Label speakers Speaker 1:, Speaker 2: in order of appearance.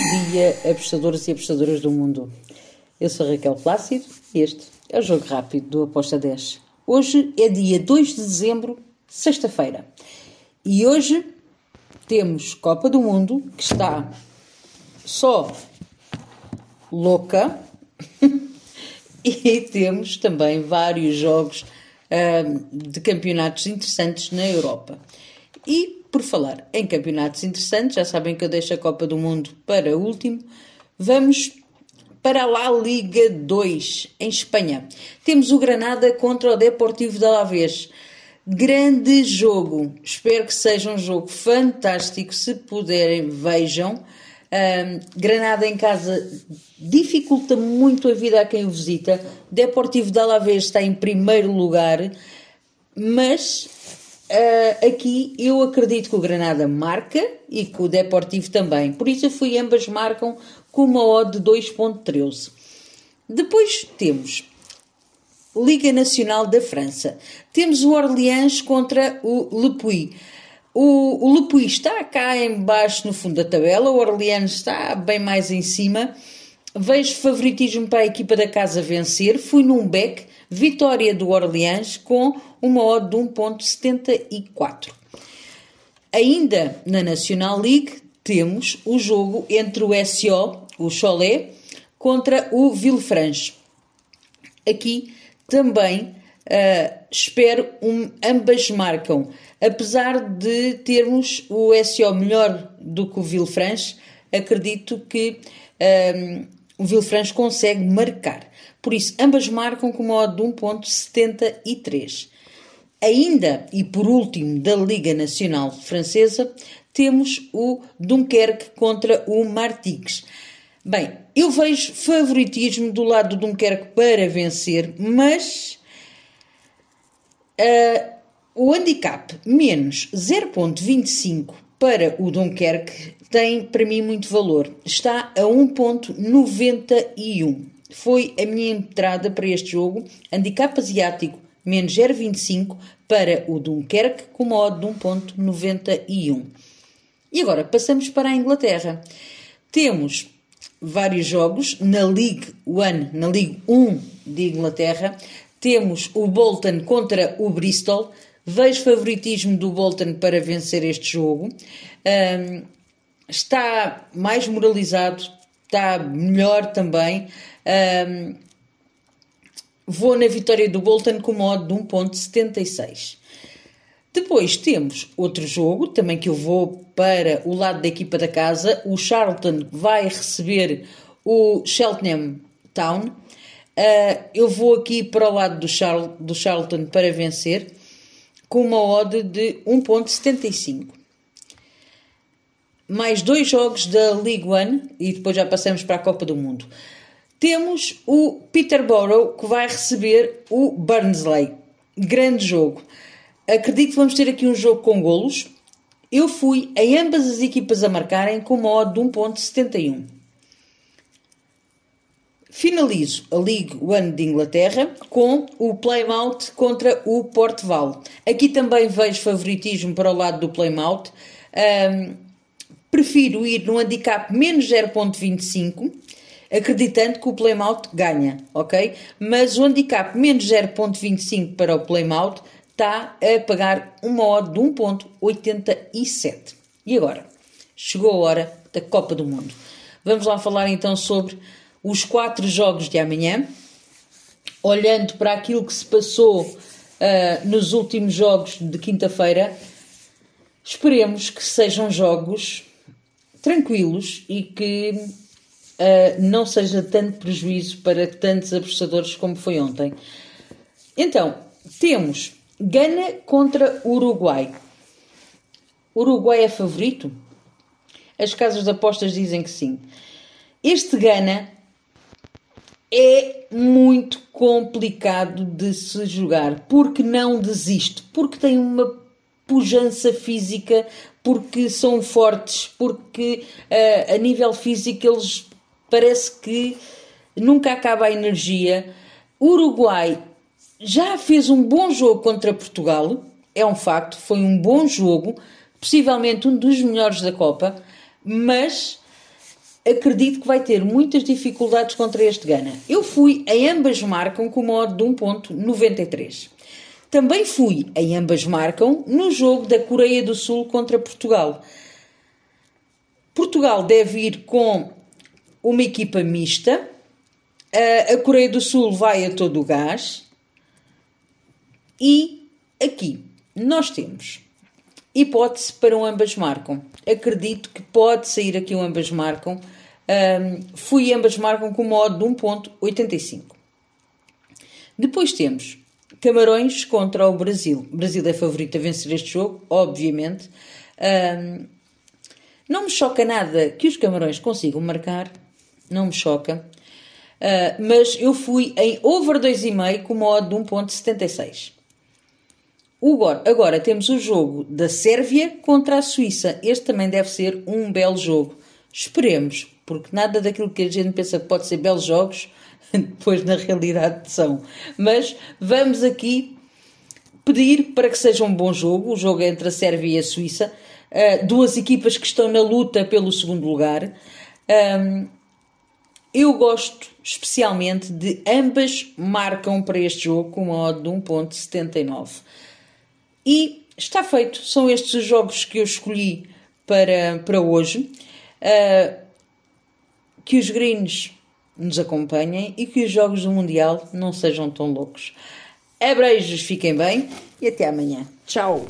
Speaker 1: dia, apostadores e apostadoras do mundo. Eu sou Raquel Plácido e este é o Jogo Rápido do Aposta 10. Hoje é dia 2 de dezembro, sexta-feira. E hoje temos Copa do Mundo, que está só louca, e temos também vários jogos de campeonatos interessantes na Europa. E, por falar em campeonatos interessantes, já sabem que eu deixo a Copa do Mundo para último, vamos para a Liga 2, em Espanha. Temos o Granada contra o Deportivo de Alavés. Grande jogo. Espero que seja um jogo fantástico. Se puderem, vejam. Um, Granada em casa dificulta muito a vida a quem o visita. Deportivo de Alavés está em primeiro lugar, mas uh, aqui eu acredito que o Granada marca e que o Deportivo também. Por isso eu fui ambas marcam com uma odd de 2.13. Depois temos Liga Nacional da França. Temos o Orleans contra o Le Puy. O, o Lepuy está cá embaixo no fundo da tabela, o Orleans está bem mais em cima. Vejo favoritismo para a equipa da casa vencer. Fui num back, vitória do Orleans com uma odd de 1.74. Ainda na National League temos o jogo entre o SO, o Cholet, contra o Villefranche. Aqui também uh, espero um, ambas marcam. Apesar de termos o SO melhor do que o Villefranche, acredito que um, o Villefranche consegue marcar. Por isso, ambas marcam com uma odd de 1.73. Ainda, e por último, da Liga Nacional Francesa, temos o Dunkerque contra o Martigues. Bem, eu vejo favoritismo do lado do Dunkerque para vencer, mas uh, o handicap menos 0.25 para o Dunkerque tem para mim muito valor. Está a 1.91. Foi a minha entrada para este jogo. Handicap asiático menos 0.25 para o Dunkerque com uma odd de 1.91. E agora passamos para a Inglaterra. Temos vários jogos na League One, na League 1 de Inglaterra. Temos o Bolton contra o Bristol. Vejo favoritismo do Bolton para vencer este jogo. Um, está mais moralizado, está melhor também. Um, vou na vitória do Bolton com modo de 1.76. Depois temos outro jogo, também que eu vou para o lado da equipa da casa. O Charlton vai receber o Cheltenham Town. Uh, eu vou aqui para o lado do, Char do Charlton para vencer, com uma odd de 1.75. Mais dois jogos da League One e depois já passamos para a Copa do Mundo. Temos o Peterborough que vai receber o Barnsley. Grande jogo. Acredito que vamos ter aqui um jogo com golos. Eu fui em ambas as equipas a marcarem com uma odd de 1.71. Finalizo a League One de Inglaterra com o Plymouth contra o Port Vale. Aqui também vejo favoritismo para o lado do Plymouth. Um, prefiro ir no handicap menos 0.25, acreditando que o Plymouth ganha, ok? Mas o handicap menos 0.25 para o Plymouth está a pagar uma odd de 1.87. E agora? Chegou a hora da Copa do Mundo. Vamos lá falar então sobre os quatro jogos de amanhã, olhando para aquilo que se passou uh, nos últimos jogos de quinta-feira, esperemos que sejam jogos tranquilos e que uh, não seja tanto prejuízo para tantos apostadores como foi ontem. Então, temos Gana contra Uruguai. Uruguai é favorito? As casas de apostas dizem que sim. Este Gana é muito complicado de se jogar porque não desiste, porque tem uma pujança física, porque são fortes, porque uh, a nível físico eles parece que nunca acaba a energia. Uruguai já fez um bom jogo contra Portugal, é um facto, foi um bom jogo, possivelmente um dos melhores da Copa, mas acredito que vai ter muitas dificuldades contra este Gana. Eu fui em ambas marcam com uma odd de 1.93. Também fui em ambas marcam no jogo da Coreia do Sul contra Portugal. Portugal deve ir com uma equipa mista. A Coreia do Sul vai a todo o gás. E aqui nós temos hipótese para um ambas marcam. Acredito que pode sair aqui um ambas marcam. Um, fui ambas marcam com modo de 1.85. Depois temos Camarões contra o Brasil. O Brasil é favorito a vencer este jogo, obviamente. Um, não me choca nada que os Camarões consigam marcar, não me choca. Uh, mas eu fui em over 2,5 com modo de 1.76. Agora temos o jogo da Sérvia contra a Suíça. Este também deve ser um belo jogo. Esperemos, porque nada daquilo que a gente pensa que pode ser belos jogos, depois na realidade são. Mas vamos aqui pedir para que seja um bom jogo. O jogo entre a Sérvia e a Suíça. Uh, duas equipas que estão na luta pelo segundo lugar. Um, eu gosto especialmente de ambas marcam para este jogo com uma odd de 1.79. E está feito. São estes os jogos que eu escolhi para, para hoje. Uh, que os greens nos acompanhem e que os jogos do Mundial não sejam tão loucos. Abreijos, fiquem bem e até amanhã. Tchau!